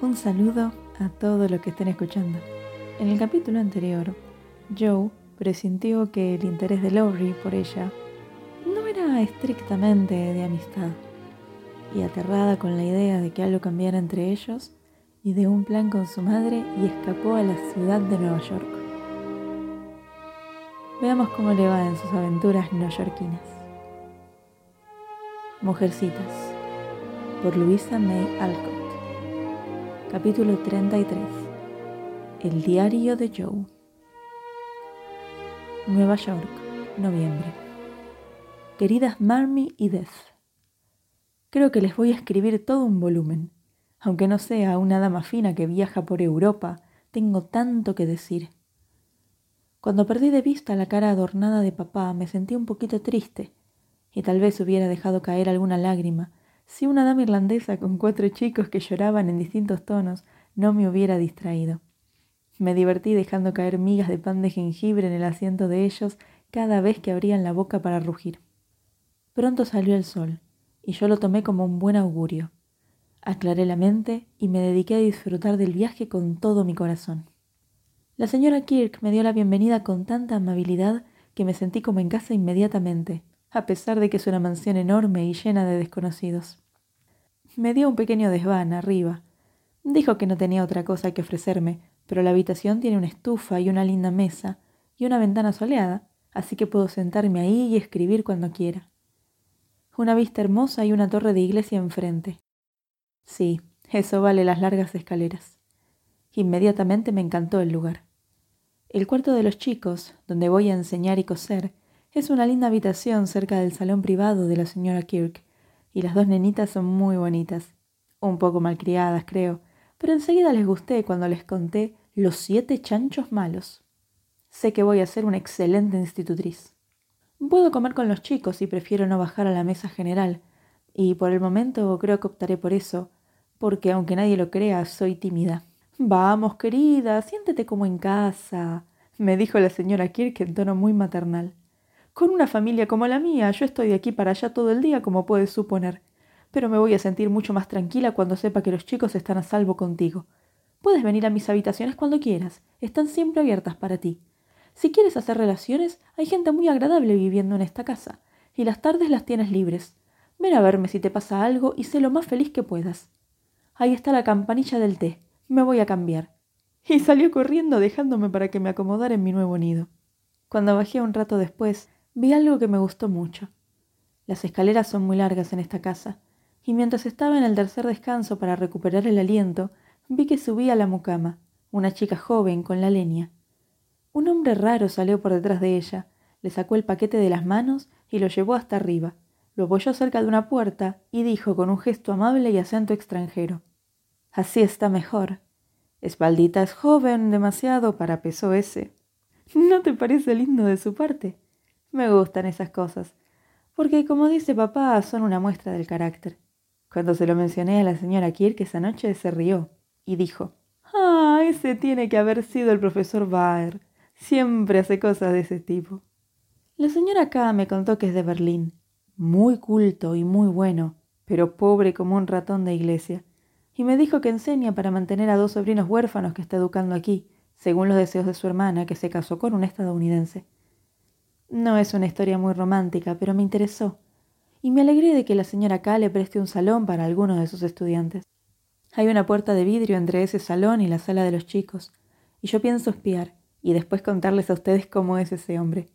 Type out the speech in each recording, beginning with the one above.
Un saludo a todos los que estén escuchando. En el capítulo anterior, Joe presintió que el interés de Lori por ella no era estrictamente de amistad, y aterrada con la idea de que algo cambiara entre ellos, y de un plan con su madre y escapó a la ciudad de Nueva York. Veamos cómo le va en sus aventuras neoyorquinas. Mujercitas, por Luisa May Alcott. Capítulo 33. El diario de Joe. Nueva York, noviembre. Queridas Marmy y Death, creo que les voy a escribir todo un volumen. Aunque no sea una dama fina que viaja por Europa, tengo tanto que decir. Cuando perdí de vista la cara adornada de papá, me sentí un poquito triste, y tal vez hubiera dejado caer alguna lágrima si una dama irlandesa con cuatro chicos que lloraban en distintos tonos no me hubiera distraído. Me divertí dejando caer migas de pan de jengibre en el asiento de ellos cada vez que abrían la boca para rugir. Pronto salió el sol, y yo lo tomé como un buen augurio. Aclaré la mente y me dediqué a disfrutar del viaje con todo mi corazón. La señora Kirk me dio la bienvenida con tanta amabilidad que me sentí como en casa inmediatamente, a pesar de que es una mansión enorme y llena de desconocidos. Me dio un pequeño desván arriba. Dijo que no tenía otra cosa que ofrecerme, pero la habitación tiene una estufa y una linda mesa y una ventana soleada, así que puedo sentarme ahí y escribir cuando quiera. Una vista hermosa y una torre de iglesia enfrente. Sí, eso vale las largas escaleras. Inmediatamente me encantó el lugar. El cuarto de los chicos, donde voy a enseñar y coser, es una linda habitación cerca del salón privado de la señora Kirk, y las dos nenitas son muy bonitas. Un poco malcriadas, creo, pero enseguida les gusté cuando les conté los siete chanchos malos. Sé que voy a ser una excelente institutriz. Puedo comer con los chicos y prefiero no bajar a la mesa general, y por el momento creo que optaré por eso, porque aunque nadie lo crea, soy tímida. Vamos, querida, siéntete como en casa, me dijo la señora Kirk en tono muy maternal. Con una familia como la mía, yo estoy de aquí para allá todo el día, como puedes suponer. Pero me voy a sentir mucho más tranquila cuando sepa que los chicos están a salvo contigo. Puedes venir a mis habitaciones cuando quieras. Están siempre abiertas para ti. Si quieres hacer relaciones, hay gente muy agradable viviendo en esta casa, y las tardes las tienes libres. Ven a verme si te pasa algo y sé lo más feliz que puedas. Ahí está la campanilla del té. Me voy a cambiar. Y salió corriendo dejándome para que me acomodara en mi nuevo nido. Cuando bajé un rato después, vi algo que me gustó mucho. Las escaleras son muy largas en esta casa, y mientras estaba en el tercer descanso para recuperar el aliento, vi que subía la mucama, una chica joven con la leña. Un hombre raro salió por detrás de ella, le sacó el paquete de las manos y lo llevó hasta arriba, lo apoyó cerca de una puerta y dijo con un gesto amable y acento extranjero Así está mejor. Espaldita es joven demasiado para peso ese. ¿No te parece lindo de su parte? Me gustan esas cosas, porque como dice papá, son una muestra del carácter. Cuando se lo mencioné a la señora Kirk esa noche, se rió y dijo, Ah, ese tiene que haber sido el profesor Baer. Siempre hace cosas de ese tipo. La señora K me contó que es de Berlín, muy culto y muy bueno, pero pobre como un ratón de iglesia, y me dijo que enseña para mantener a dos sobrinos huérfanos que está educando aquí, según los deseos de su hermana, que se casó con un estadounidense. No es una historia muy romántica, pero me interesó, y me alegré de que la señora K le preste un salón para algunos de sus estudiantes. Hay una puerta de vidrio entre ese salón y la sala de los chicos, y yo pienso espiar y después contarles a ustedes cómo es ese hombre.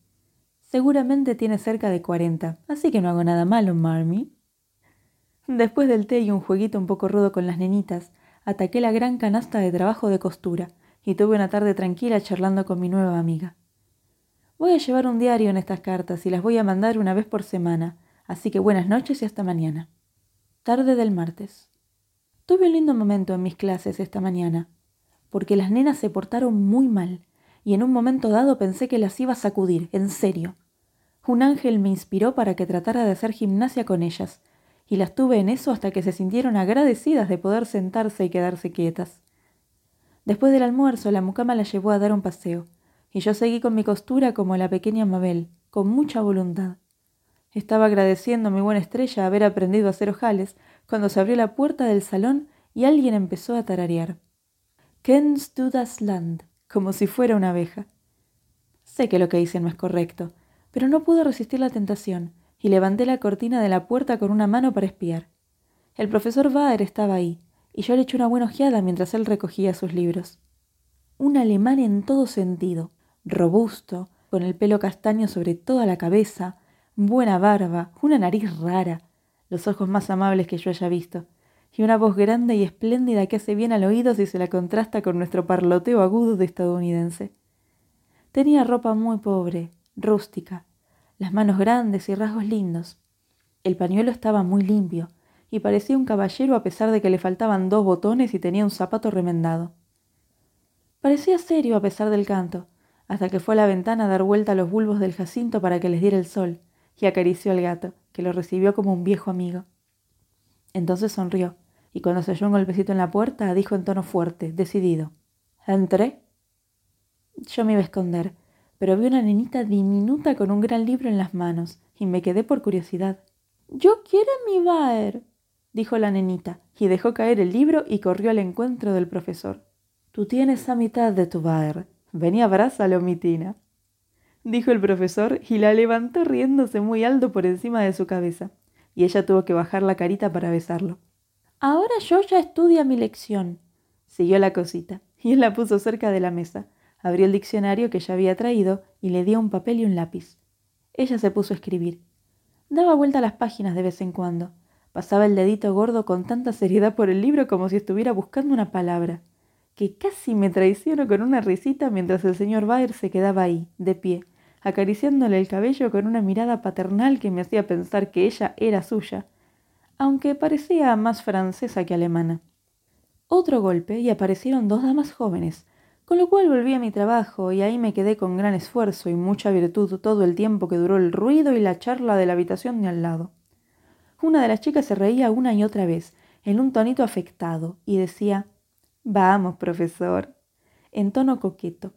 Seguramente tiene cerca de cuarenta, así que no hago nada malo, Marmy. Después del té y un jueguito un poco rudo con las nenitas, ataqué la gran canasta de trabajo de costura y tuve una tarde tranquila charlando con mi nueva amiga. Voy a llevar un diario en estas cartas y las voy a mandar una vez por semana, así que buenas noches y hasta mañana. Tarde del martes. Tuve un lindo momento en mis clases esta mañana, porque las nenas se portaron muy mal, y en un momento dado pensé que las iba a sacudir, en serio. Un ángel me inspiró para que tratara de hacer gimnasia con ellas, y las tuve en eso hasta que se sintieron agradecidas de poder sentarse y quedarse quietas. Después del almuerzo, la mucama las llevó a dar un paseo, y yo seguí con mi costura como la pequeña Mabel, con mucha voluntad. Estaba agradeciendo a mi buena estrella haber aprendido a hacer ojales cuando se abrió la puerta del salón y alguien empezó a tararear. Kennst du das Land, como si fuera una abeja. Sé que lo que hice no es correcto, pero no pude resistir la tentación y levanté la cortina de la puerta con una mano para espiar. El profesor Baer estaba ahí, y yo le eché una buena ojeada mientras él recogía sus libros. Un alemán en todo sentido, robusto, con el pelo castaño sobre toda la cabeza, buena barba, una nariz rara, los ojos más amables que yo haya visto, y una voz grande y espléndida que hace bien al oído si se la contrasta con nuestro parloteo agudo de estadounidense. Tenía ropa muy pobre, rústica, las manos grandes y rasgos lindos. El pañuelo estaba muy limpio, y parecía un caballero a pesar de que le faltaban dos botones y tenía un zapato remendado. Parecía serio a pesar del canto, hasta que fue a la ventana a dar vuelta a los bulbos del jacinto para que les diera el sol, y acarició al gato, que lo recibió como un viejo amigo. Entonces sonrió, y cuando se oyó un golpecito en la puerta, dijo en tono fuerte, decidido. ¿Entré? Yo me iba a esconder, pero vi una nenita diminuta con un gran libro en las manos, y me quedé por curiosidad. Yo quiero mi Baer, dijo la nenita, y dejó caer el libro y corrió al encuentro del profesor. Tú tienes a mitad de tu Baer. Ven y abrázalo, mi Tina dijo el profesor y la levantó riéndose muy alto por encima de su cabeza, y ella tuvo que bajar la carita para besarlo. Ahora yo ya estudia mi lección, siguió la cosita, y él la puso cerca de la mesa, abrió el diccionario que ya había traído y le dio un papel y un lápiz. Ella se puso a escribir. Daba vuelta las páginas de vez en cuando. Pasaba el dedito gordo con tanta seriedad por el libro como si estuviera buscando una palabra, que casi me traicionó con una risita mientras el señor Baer se quedaba ahí, de pie, acariciándole el cabello con una mirada paternal que me hacía pensar que ella era suya, aunque parecía más francesa que alemana. Otro golpe y aparecieron dos damas jóvenes, con lo cual volví a mi trabajo y ahí me quedé con gran esfuerzo y mucha virtud todo el tiempo que duró el ruido y la charla de la habitación de al lado. Una de las chicas se reía una y otra vez, en un tonito afectado, y decía Vamos, profesor, en tono coqueto,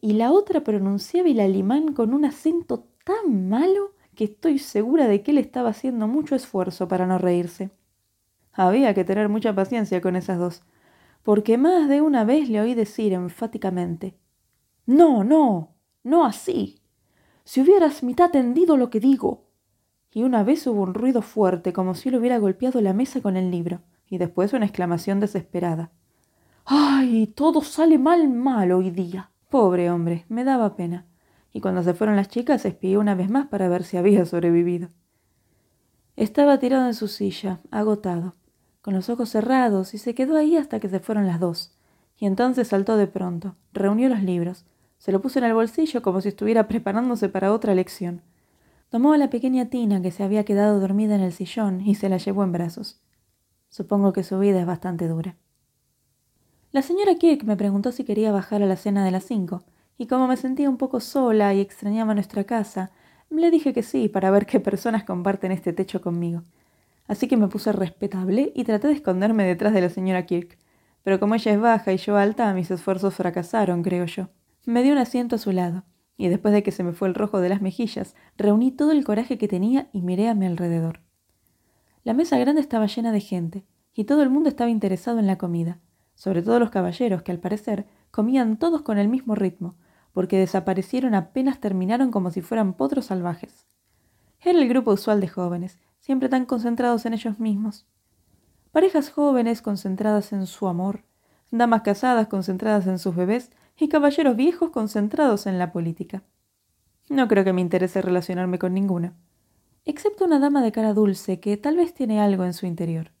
y la otra pronunciaba el alemán con un acento tan malo que estoy segura de que él estaba haciendo mucho esfuerzo para no reírse. Había que tener mucha paciencia con esas dos, porque más de una vez le oí decir enfáticamente No, no, no así. Si hubieras mitad tendido lo que digo. Y una vez hubo un ruido fuerte, como si él hubiera golpeado la mesa con el libro, y después una exclamación desesperada. ¡Ay! Todo sale mal mal hoy día. Pobre hombre, me daba pena. Y cuando se fueron las chicas, espié una vez más para ver si había sobrevivido. Estaba tirado en su silla, agotado, con los ojos cerrados, y se quedó ahí hasta que se fueron las dos. Y entonces saltó de pronto, reunió los libros, se lo puso en el bolsillo como si estuviera preparándose para otra lección. Tomó a la pequeña Tina que se había quedado dormida en el sillón y se la llevó en brazos. Supongo que su vida es bastante dura. La señora Kirk me preguntó si quería bajar a la cena de las cinco, y como me sentía un poco sola y extrañaba nuestra casa, le dije que sí para ver qué personas comparten este techo conmigo. Así que me puse respetable y traté de esconderme detrás de la señora Kirk. Pero como ella es baja y yo alta, mis esfuerzos fracasaron, creo yo. Me di un asiento a su lado, y después de que se me fue el rojo de las mejillas, reuní todo el coraje que tenía y miré a mi alrededor. La mesa grande estaba llena de gente, y todo el mundo estaba interesado en la comida sobre todo los caballeros, que al parecer comían todos con el mismo ritmo, porque desaparecieron apenas terminaron como si fueran potros salvajes. Era el grupo usual de jóvenes, siempre tan concentrados en ellos mismos. Parejas jóvenes concentradas en su amor, damas casadas concentradas en sus bebés y caballeros viejos concentrados en la política. No creo que me interese relacionarme con ninguna, excepto una dama de cara dulce que tal vez tiene algo en su interior.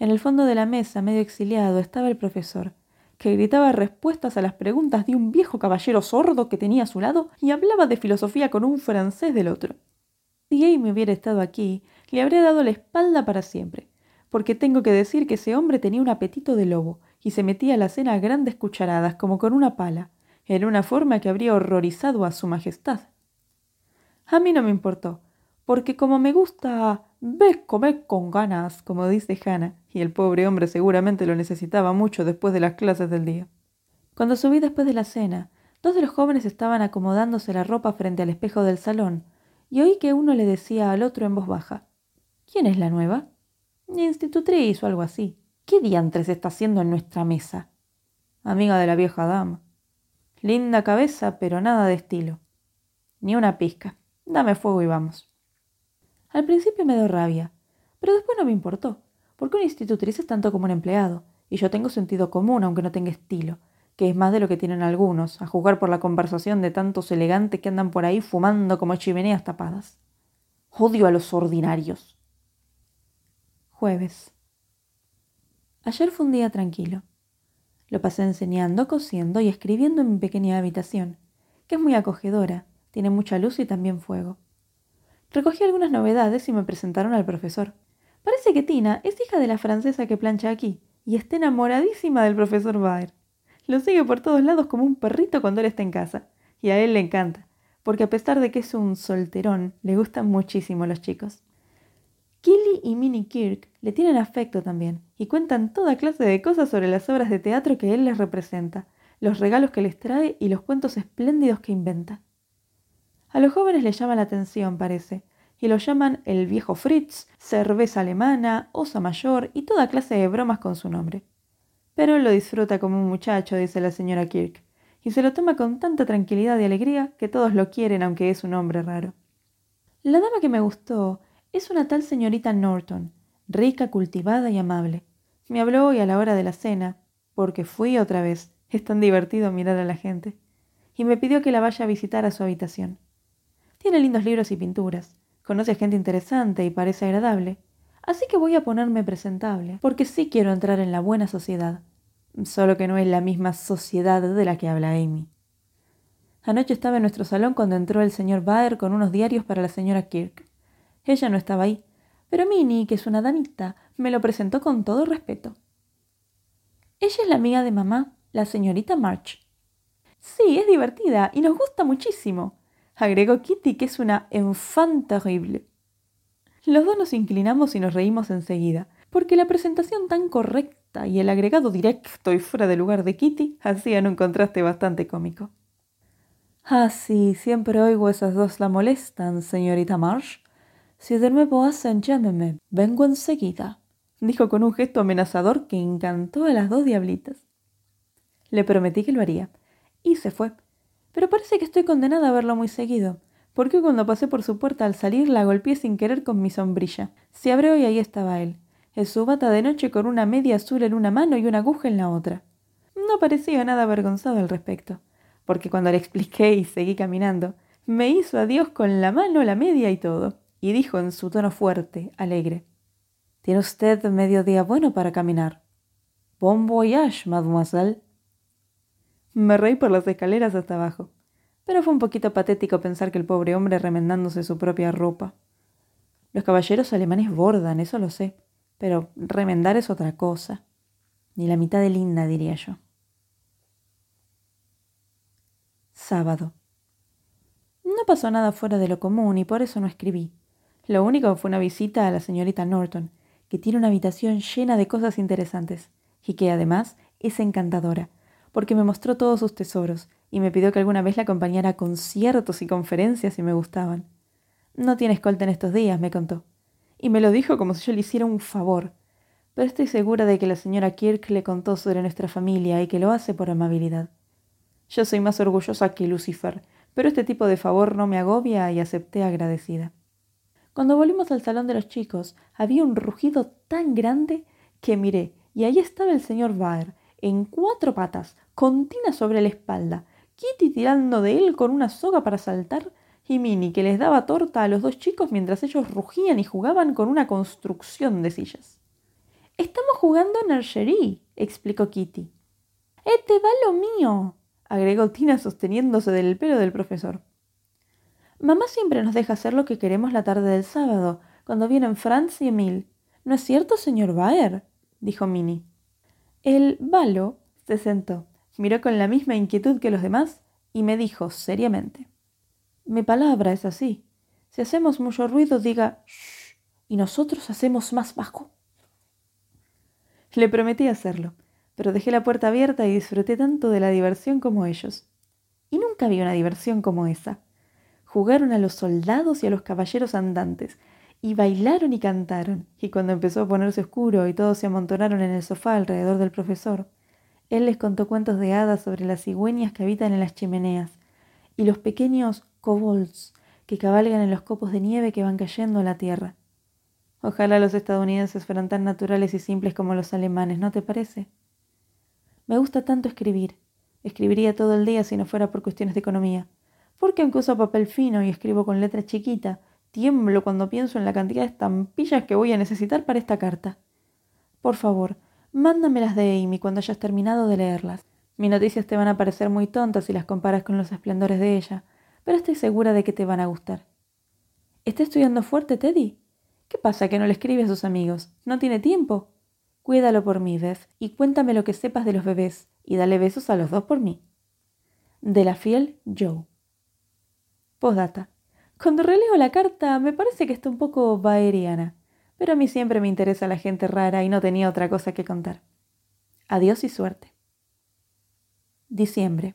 En el fondo de la mesa, medio exiliado, estaba el profesor, que gritaba respuestas a las preguntas de un viejo caballero sordo que tenía a su lado y hablaba de filosofía con un francés del otro. Si Amy hubiera estado aquí, le habría dado la espalda para siempre, porque tengo que decir que ese hombre tenía un apetito de lobo y se metía a la cena a grandes cucharadas como con una pala, en una forma que habría horrorizado a su majestad. A mí no me importó, porque como me gusta ves comer con ganas, como dice Hannah, y el pobre hombre seguramente lo necesitaba mucho después de las clases del día. Cuando subí después de la cena, dos de los jóvenes estaban acomodándose la ropa frente al espejo del salón, y oí que uno le decía al otro en voz baja ¿Quién es la nueva? Institutriz o algo así. ¿Qué diantres está haciendo en nuestra mesa? Amiga de la vieja dama. Linda cabeza, pero nada de estilo. Ni una pizca. Dame fuego y vamos. Al principio me dio rabia, pero después no me importó, porque un institutriz es tanto como un empleado, y yo tengo sentido común aunque no tenga estilo, que es más de lo que tienen algunos, a jugar por la conversación de tantos elegantes que andan por ahí fumando como chimeneas tapadas. Odio a los ordinarios. Jueves. Ayer fue un día tranquilo. Lo pasé enseñando, cosiendo y escribiendo en mi pequeña habitación, que es muy acogedora, tiene mucha luz y también fuego. Recogí algunas novedades y me presentaron al profesor. Parece que Tina es hija de la francesa que plancha aquí y está enamoradísima del profesor Baer. Lo sigue por todos lados como un perrito cuando él está en casa. Y a él le encanta, porque a pesar de que es un solterón, le gustan muchísimo los chicos. Killy y Minnie Kirk le tienen afecto también y cuentan toda clase de cosas sobre las obras de teatro que él les representa, los regalos que les trae y los cuentos espléndidos que inventa. A los jóvenes les llama la atención, parece, y lo llaman el viejo Fritz, cerveza alemana, osa mayor y toda clase de bromas con su nombre. Pero él lo disfruta como un muchacho, dice la señora Kirk, y se lo toma con tanta tranquilidad y alegría que todos lo quieren aunque es un hombre raro. La dama que me gustó es una tal señorita Norton, rica, cultivada y amable. Me habló hoy a la hora de la cena, porque fui otra vez. Es tan divertido mirar a la gente. Y me pidió que la vaya a visitar a su habitación. Tiene lindos libros y pinturas. Conoce a gente interesante y parece agradable. Así que voy a ponerme presentable, porque sí quiero entrar en la buena sociedad. Solo que no es la misma sociedad de la que habla Amy. Anoche estaba en nuestro salón cuando entró el señor Baer con unos diarios para la señora Kirk. Ella no estaba ahí, pero Minnie, que es una damita, me lo presentó con todo respeto. Ella es la amiga de mamá, la señorita March. Sí, es divertida y nos gusta muchísimo, agregó Kitty, que es una enfant terrible. Los dos nos inclinamos y nos reímos enseguida, porque la presentación tan correcta y el agregado directo y fuera de lugar de Kitty hacían un contraste bastante cómico. Ah, sí, siempre oigo esas dos la molestan, señorita March, si de nuevo hacen, llámeme. Vengo enseguida, dijo con un gesto amenazador que encantó a las dos diablitas. Le prometí que lo haría, y se fue. Pero parece que estoy condenada a verlo muy seguido, porque cuando pasé por su puerta al salir la golpeé sin querer con mi sombrilla. Se abrió y ahí estaba él, en su bata de noche con una media azul en una mano y una aguja en la otra. No parecía nada avergonzado al respecto, porque cuando le expliqué y seguí caminando, me hizo adiós con la mano, la media y todo y dijo en su tono fuerte, alegre, ¿Tiene usted medio día bueno para caminar? Bon voyage, mademoiselle. Me reí por las escaleras hasta abajo, pero fue un poquito patético pensar que el pobre hombre remendándose su propia ropa. Los caballeros alemanes bordan, eso lo sé, pero remendar es otra cosa. Ni la mitad de linda, diría yo. Sábado. No pasó nada fuera de lo común y por eso no escribí. Lo único fue una visita a la señorita Norton, que tiene una habitación llena de cosas interesantes y que además es encantadora, porque me mostró todos sus tesoros y me pidió que alguna vez la acompañara a conciertos y conferencias si me gustaban. No tiene escolta en estos días, me contó, y me lo dijo como si yo le hiciera un favor, pero estoy segura de que la señora Kirk le contó sobre nuestra familia y que lo hace por amabilidad. Yo soy más orgullosa que Lucifer, pero este tipo de favor no me agobia y acepté agradecida. Cuando volvimos al salón de los chicos, había un rugido tan grande que miré, y ahí estaba el señor Baer, en cuatro patas, con Tina sobre la espalda, Kitty tirando de él con una soga para saltar, y Minnie que les daba torta a los dos chicos mientras ellos rugían y jugaban con una construcción de sillas. Estamos jugando archery, explicó Kitty. ¡Este va lo mío! agregó Tina sosteniéndose del pelo del profesor. Mamá siempre nos deja hacer lo que queremos la tarde del sábado, cuando vienen Franz y Emil. ¿No es cierto, señor Baer? dijo Minnie. El balo se sentó, miró con la misma inquietud que los demás y me dijo seriamente. Mi palabra es así. Si hacemos mucho ruido, diga shh, y nosotros hacemos más bajo. Le prometí hacerlo, pero dejé la puerta abierta y disfruté tanto de la diversión como ellos. Y nunca vi una diversión como esa jugaron a los soldados y a los caballeros andantes, y bailaron y cantaron, y cuando empezó a ponerse oscuro y todos se amontonaron en el sofá alrededor del profesor, él les contó cuentos de hadas sobre las cigüeñas que habitan en las chimeneas y los pequeños kobolds que cabalgan en los copos de nieve que van cayendo a la tierra. Ojalá los estadounidenses fueran tan naturales y simples como los alemanes, ¿no te parece? Me gusta tanto escribir. Escribiría todo el día si no fuera por cuestiones de economía. Porque aunque uso papel fino y escribo con letra chiquita, tiemblo cuando pienso en la cantidad de estampillas que voy a necesitar para esta carta. Por favor, mándamelas de Amy cuando hayas terminado de leerlas. Mis noticias te van a parecer muy tontas si las comparas con los esplendores de ella, pero estoy segura de que te van a gustar. ¿Está estudiando fuerte, Teddy? ¿Qué pasa que no le escribe a sus amigos? ¿No tiene tiempo? Cuídalo por mí, Beth, y cuéntame lo que sepas de los bebés, y dale besos a los dos por mí. De la fiel Joe. Postdata. Cuando releo la carta me parece que está un poco baeriana, pero a mí siempre me interesa la gente rara y no tenía otra cosa que contar. Adiós y suerte. Diciembre.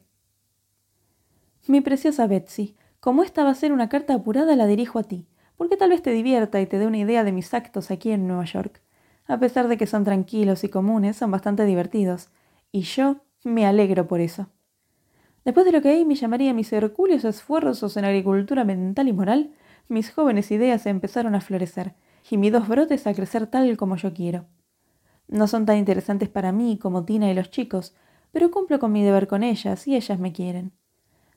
Mi preciosa Betsy, como esta va a ser una carta apurada, la dirijo a ti, porque tal vez te divierta y te dé una idea de mis actos aquí en Nueva York. A pesar de que son tranquilos y comunes, son bastante divertidos, y yo me alegro por eso. Después de lo que Amy llamaría mis hercúleos esfuerzos en agricultura mental y moral, mis jóvenes ideas empezaron a florecer, y mis dos brotes a crecer tal como yo quiero. No son tan interesantes para mí como Tina y los chicos, pero cumplo con mi deber con ellas y ellas me quieren.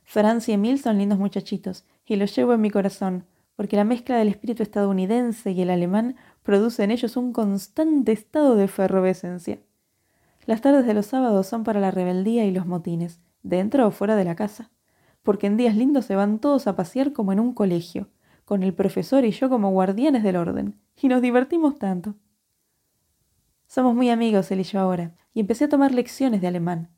Franz y Emil son lindos muchachitos, y los llevo en mi corazón, porque la mezcla del espíritu estadounidense y el alemán produce en ellos un constante estado de efervescencia. Las tardes de los sábados son para la rebeldía y los motines, dentro o fuera de la casa, porque en días lindos se van todos a pasear como en un colegio, con el profesor y yo como guardianes del orden, y nos divertimos tanto. Somos muy amigos él y yo ahora, y empecé a tomar lecciones de alemán.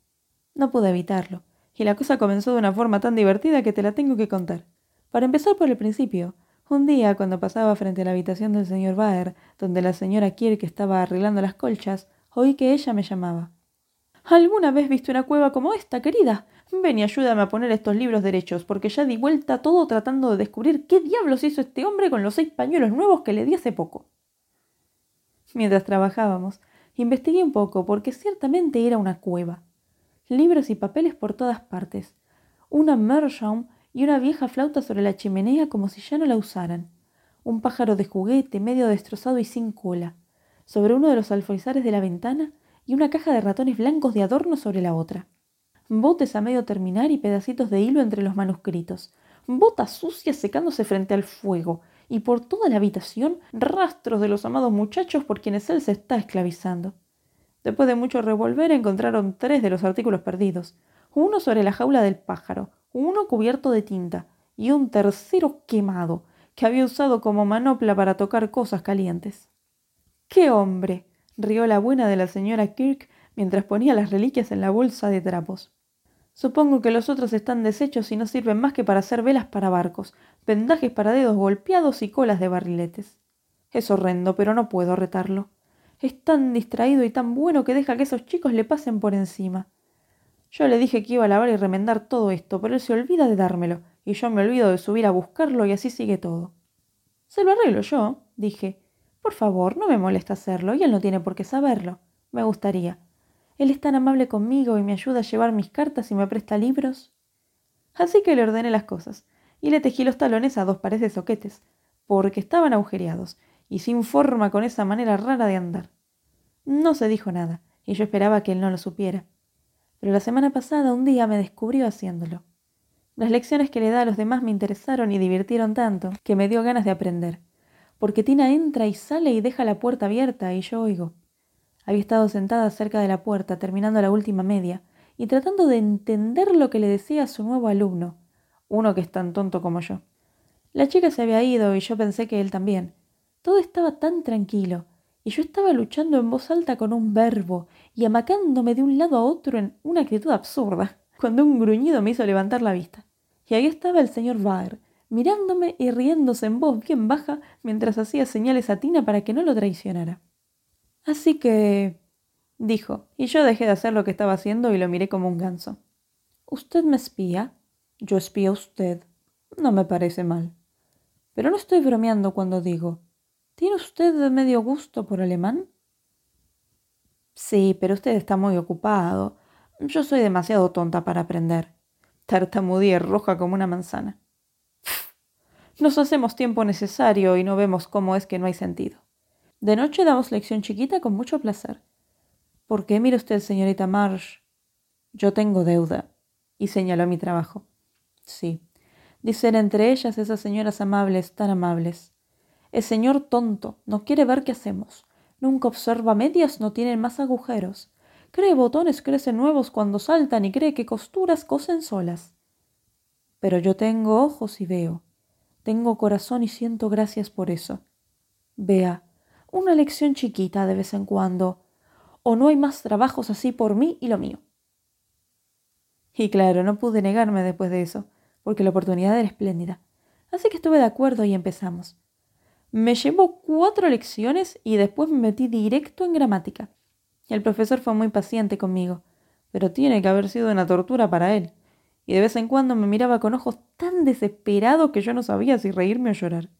No pude evitarlo, y la cosa comenzó de una forma tan divertida que te la tengo que contar. Para empezar por el principio, un día cuando pasaba frente a la habitación del señor Baer, donde la señora Kirk estaba arreglando las colchas, oí que ella me llamaba. ¿Alguna vez viste una cueva como esta, querida? Ven y ayúdame a poner estos libros derechos, porque ya di vuelta todo tratando de descubrir qué diablos hizo este hombre con los seis pañuelos nuevos que le di hace poco. Mientras trabajábamos, investigué un poco, porque ciertamente era una cueva libros y papeles por todas partes, una meerschaum y una vieja flauta sobre la chimenea como si ya no la usaran, un pájaro de juguete medio destrozado y sin cola, sobre uno de los alfoizares de la ventana y una caja de ratones blancos de adorno sobre la otra. Botes a medio terminar y pedacitos de hilo entre los manuscritos, botas sucias secándose frente al fuego, y por toda la habitación rastros de los amados muchachos por quienes él se está esclavizando. Después de mucho revolver encontraron tres de los artículos perdidos, uno sobre la jaula del pájaro, uno cubierto de tinta y un tercero quemado, que había usado como manopla para tocar cosas calientes. ¡Qué hombre! Rió la buena de la señora Kirk mientras ponía las reliquias en la bolsa de trapos. Supongo que los otros están deshechos y no sirven más que para hacer velas para barcos, vendajes para dedos golpeados y colas de barriletes. Es horrendo, pero no puedo retarlo. Es tan distraído y tan bueno que deja que esos chicos le pasen por encima. Yo le dije que iba a lavar y remendar todo esto, pero él se olvida de dármelo, y yo me olvido de subir a buscarlo y así sigue todo. Se lo arreglo yo, dije. Por favor, no me molesta hacerlo, y él no tiene por qué saberlo. Me gustaría. Él es tan amable conmigo y me ayuda a llevar mis cartas y me presta libros. Así que le ordené las cosas, y le tejí los talones a dos pares de soquetes, porque estaban agujereados, y sin forma con esa manera rara de andar. No se dijo nada, y yo esperaba que él no lo supiera. Pero la semana pasada un día me descubrió haciéndolo. Las lecciones que le da a los demás me interesaron y divirtieron tanto que me dio ganas de aprender, porque Tina entra y sale y deja la puerta abierta y yo oigo. Había estado sentada cerca de la puerta terminando la última media y tratando de entender lo que le decía a su nuevo alumno, uno que es tan tonto como yo. La chica se había ido y yo pensé que él también, todo estaba tan tranquilo, y yo estaba luchando en voz alta con un verbo y amacándome de un lado a otro en una actitud absurda, cuando un gruñido me hizo levantar la vista. Y ahí estaba el señor Baer, mirándome y riéndose en voz bien baja mientras hacía señales a Tina para que no lo traicionara. Así que... dijo, y yo dejé de hacer lo que estaba haciendo y lo miré como un ganso. ¿Usted me espía? Yo espío a usted. No me parece mal. Pero no estoy bromeando cuando digo, ¿Tiene usted medio gusto por alemán? Sí, pero usted está muy ocupado. Yo soy demasiado tonta para aprender. Tartamudía roja como una manzana. Nos hacemos tiempo necesario y no vemos cómo es que no hay sentido. De noche damos lección chiquita con mucho placer. ¿Por qué mire usted, señorita Marsh? Yo tengo deuda. Y señaló mi trabajo. Sí. Dicen entre ellas esas señoras amables, tan amables. El señor tonto, no quiere ver qué hacemos. Nunca observa medias, no tienen más agujeros. Cree botones crecen nuevos cuando saltan y cree que costuras cosen solas. Pero yo tengo ojos y veo. Tengo corazón y siento gracias por eso. Vea, una lección chiquita de vez en cuando. O no hay más trabajos así por mí y lo mío. Y claro, no pude negarme después de eso, porque la oportunidad era espléndida. Así que estuve de acuerdo y empezamos. Me llevó cuatro lecciones y después me metí directo en gramática. El profesor fue muy paciente conmigo, pero tiene que haber sido una tortura para él, y de vez en cuando me miraba con ojos tan desesperados que yo no sabía si reírme o llorar.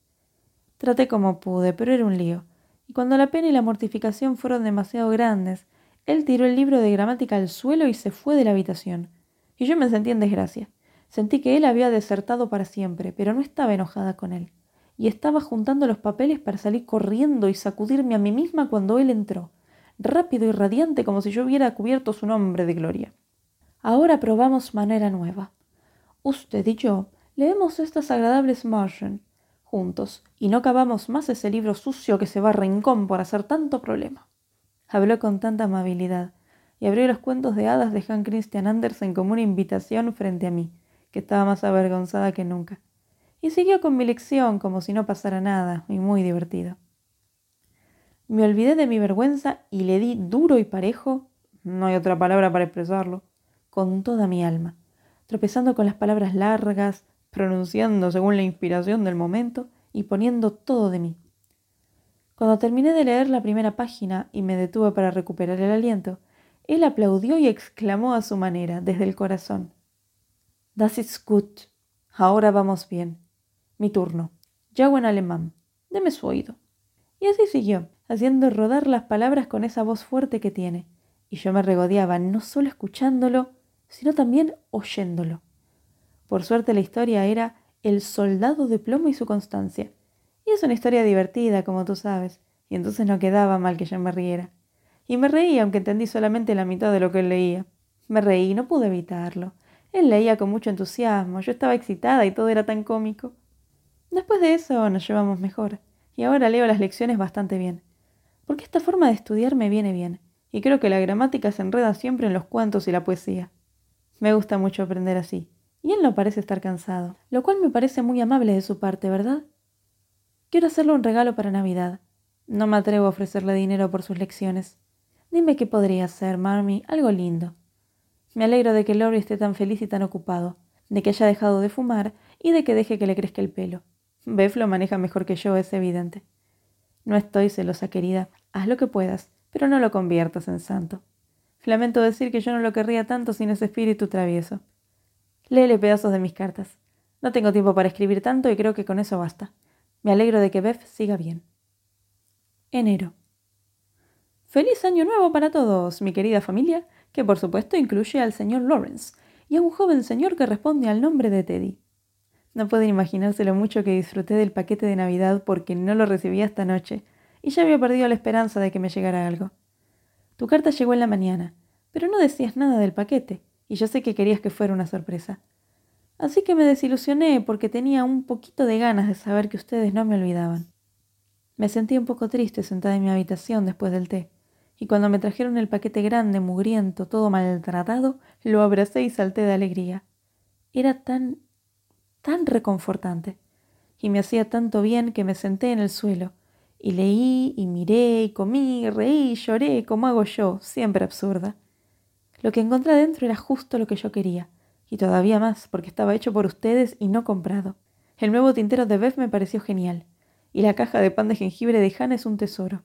Traté como pude, pero era un lío, y cuando la pena y la mortificación fueron demasiado grandes, él tiró el libro de gramática al suelo y se fue de la habitación, y yo me sentí en desgracia. Sentí que él había desertado para siempre, pero no estaba enojada con él y estaba juntando los papeles para salir corriendo y sacudirme a mí misma cuando él entró, rápido y radiante como si yo hubiera cubierto su nombre de gloria. Ahora probamos manera nueva. Usted y yo leemos estas agradables Martian juntos y no acabamos más ese libro sucio que se va a rincón por hacer tanto problema. Habló con tanta amabilidad y abrió los cuentos de hadas de Hans Christian Andersen como una invitación frente a mí, que estaba más avergonzada que nunca y siguió con mi lección como si no pasara nada, y muy divertido. Me olvidé de mi vergüenza y le di duro y parejo, no hay otra palabra para expresarlo, con toda mi alma, tropezando con las palabras largas, pronunciando según la inspiración del momento y poniendo todo de mí. Cuando terminé de leer la primera página y me detuve para recuperar el aliento, él aplaudió y exclamó a su manera, desde el corazón. Das ist gut. Ahora vamos bien. Mi turno. Yago en alemán. Deme su oído. Y así siguió, haciendo rodar las palabras con esa voz fuerte que tiene. Y yo me regodeaba, no solo escuchándolo, sino también oyéndolo. Por suerte la historia era El soldado de plomo y su constancia. Y es una historia divertida, como tú sabes, y entonces no quedaba mal que yo me riera. Y me reí, aunque entendí solamente la mitad de lo que él leía. Me reí, no pude evitarlo. Él leía con mucho entusiasmo, yo estaba excitada y todo era tan cómico. Después de eso nos llevamos mejor, y ahora leo las lecciones bastante bien, porque esta forma de estudiar me viene bien, y creo que la gramática se enreda siempre en los cuentos y la poesía. Me gusta mucho aprender así, y él no parece estar cansado, lo cual me parece muy amable de su parte, ¿verdad? Quiero hacerle un regalo para Navidad. No me atrevo a ofrecerle dinero por sus lecciones. Dime qué podría hacer, Marmy, algo lindo. Me alegro de que Lori esté tan feliz y tan ocupado, de que haya dejado de fumar y de que deje que le crezca el pelo. Beth lo maneja mejor que yo, es evidente. No estoy celosa, querida. Haz lo que puedas, pero no lo conviertas en santo. Lamento decir que yo no lo querría tanto sin ese espíritu travieso. Léele pedazos de mis cartas. No tengo tiempo para escribir tanto y creo que con eso basta. Me alegro de que Beth siga bien. Enero. Feliz año nuevo para todos, mi querida familia, que por supuesto incluye al señor Lawrence y a un joven señor que responde al nombre de Teddy. No pueden imaginarse lo mucho que disfruté del paquete de Navidad porque no lo recibí esta noche y ya había perdido la esperanza de que me llegara algo. Tu carta llegó en la mañana, pero no decías nada del paquete y yo sé que querías que fuera una sorpresa. Así que me desilusioné porque tenía un poquito de ganas de saber que ustedes no me olvidaban. Me sentí un poco triste sentada en mi habitación después del té, y cuando me trajeron el paquete grande, mugriento, todo maltratado, lo abracé y salté de alegría. Era tan tan reconfortante, y me hacía tanto bien que me senté en el suelo, y leí, y miré, y comí, y reí, y lloré, como hago yo, siempre absurda. Lo que encontré adentro era justo lo que yo quería, y todavía más, porque estaba hecho por ustedes y no comprado. El nuevo tintero de Beth me pareció genial, y la caja de pan de jengibre de Hannah es un tesoro.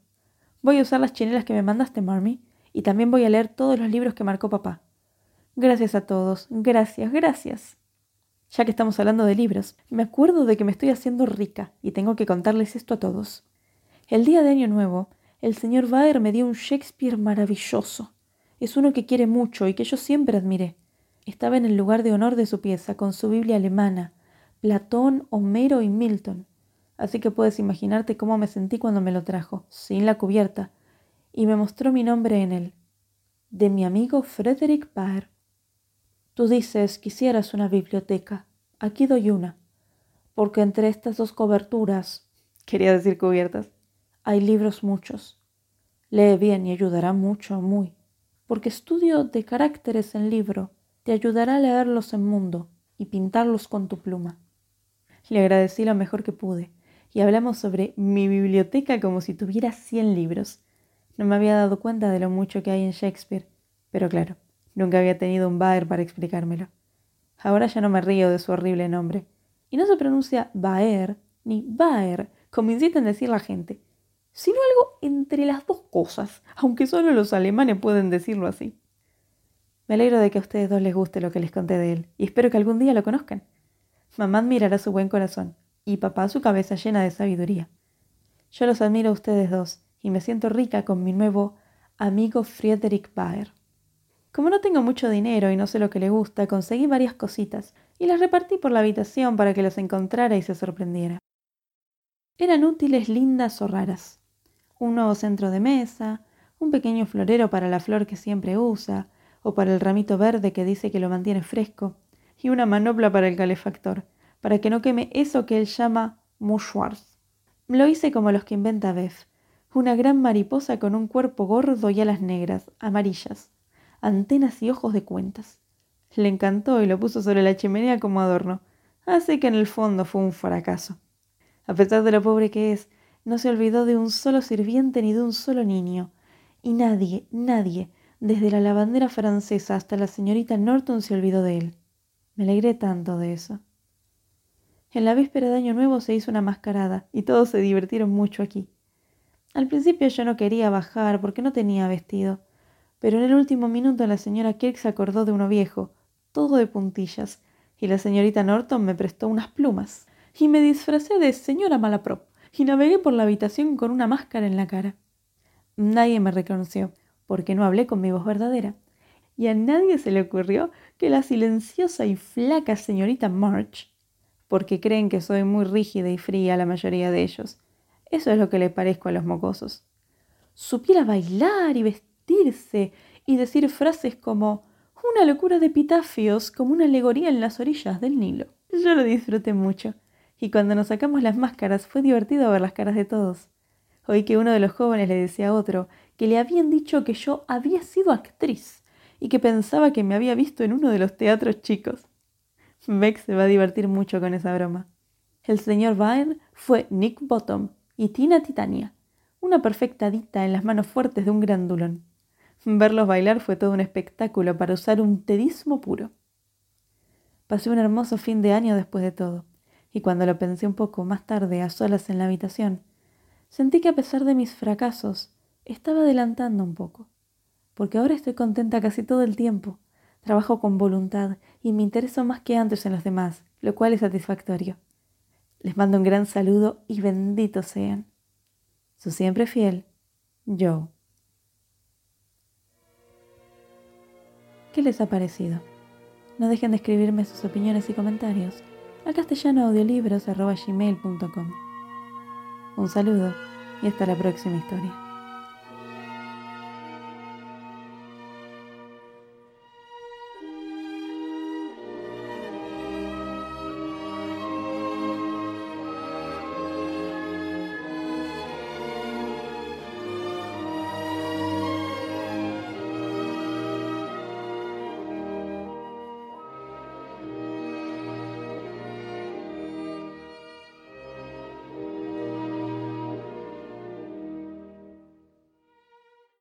Voy a usar las chinelas que me mandaste, Marmy, y también voy a leer todos los libros que marcó papá. Gracias a todos, gracias, gracias. Ya que estamos hablando de libros, me acuerdo de que me estoy haciendo rica y tengo que contarles esto a todos. El día de Año Nuevo, el señor Baer me dio un Shakespeare maravilloso. Es uno que quiere mucho y que yo siempre admiré. Estaba en el lugar de honor de su pieza, con su Biblia alemana, Platón, Homero y Milton. Así que puedes imaginarte cómo me sentí cuando me lo trajo, sin la cubierta, y me mostró mi nombre en él, de mi amigo Frederick Baer. Tú dices, quisieras una biblioteca. Aquí doy una, porque entre estas dos coberturas, quería decir cubiertas, hay libros muchos. Lee bien y ayudará mucho, muy, porque estudio de caracteres en libro te ayudará a leerlos en mundo y pintarlos con tu pluma. Le agradecí lo mejor que pude y hablamos sobre mi biblioteca como si tuviera cien libros. No me había dado cuenta de lo mucho que hay en Shakespeare, pero claro, nunca había tenido un Baer para explicármelo. Ahora ya no me río de su horrible nombre. Y no se pronuncia Baer ni Baer, como insiste en decir la gente, sino algo entre las dos cosas, aunque solo los alemanes pueden decirlo así. Me alegro de que a ustedes dos les guste lo que les conté de él, y espero que algún día lo conozcan. Mamá admirará su buen corazón, y papá su cabeza llena de sabiduría. Yo los admiro a ustedes dos y me siento rica con mi nuevo amigo Friedrich Baer. Como no tengo mucho dinero y no sé lo que le gusta, conseguí varias cositas y las repartí por la habitación para que las encontrara y se sorprendiera. Eran útiles, lindas o raras. Un nuevo centro de mesa, un pequeño florero para la flor que siempre usa, o para el ramito verde que dice que lo mantiene fresco, y una manopla para el calefactor, para que no queme eso que él llama mouchoirs. Lo hice como los que inventa Beth, una gran mariposa con un cuerpo gordo y alas negras, amarillas, antenas y ojos de cuentas. Le encantó y lo puso sobre la chimenea como adorno, así que en el fondo fue un fracaso. A pesar de lo pobre que es, no se olvidó de un solo sirviente ni de un solo niño, y nadie, nadie, desde la lavandera francesa hasta la señorita Norton se olvidó de él. Me alegré tanto de eso. En la víspera de Año Nuevo se hizo una mascarada y todos se divirtieron mucho aquí. Al principio yo no quería bajar porque no tenía vestido, pero en el último minuto la señora Kirk se acordó de uno viejo, todo de puntillas, y la señorita Norton me prestó unas plumas, y me disfracé de señora Malaprop, y navegué por la habitación con una máscara en la cara. Nadie me reconoció, porque no hablé con mi voz verdadera, y a nadie se le ocurrió que la silenciosa y flaca señorita March porque creen que soy muy rígida y fría la mayoría de ellos. Eso es lo que le parezco a los mocosos. Supiera bailar y vestirse y decir frases como una locura de epitafios como una alegoría en las orillas del Nilo. Yo lo disfruté mucho, y cuando nos sacamos las máscaras fue divertido ver las caras de todos. Oí que uno de los jóvenes le decía a otro que le habían dicho que yo había sido actriz y que pensaba que me había visto en uno de los teatros chicos. Beck se va a divertir mucho con esa broma. El señor Vine fue Nick Bottom y Tina Titania, una perfecta dita en las manos fuertes de un grandulón. Verlos bailar fue todo un espectáculo para usar un tedismo puro. Pasé un hermoso fin de año después de todo, y cuando lo pensé un poco más tarde a solas en la habitación, sentí que a pesar de mis fracasos, estaba adelantando un poco, porque ahora estoy contenta casi todo el tiempo Trabajo con voluntad y me intereso más que antes en los demás, lo cual es satisfactorio. Les mando un gran saludo y benditos sean. Su siempre fiel, Joe. ¿Qué les ha parecido? No dejen de escribirme sus opiniones y comentarios a castellanoaudiolibros.gmail.com Un saludo y hasta la próxima historia.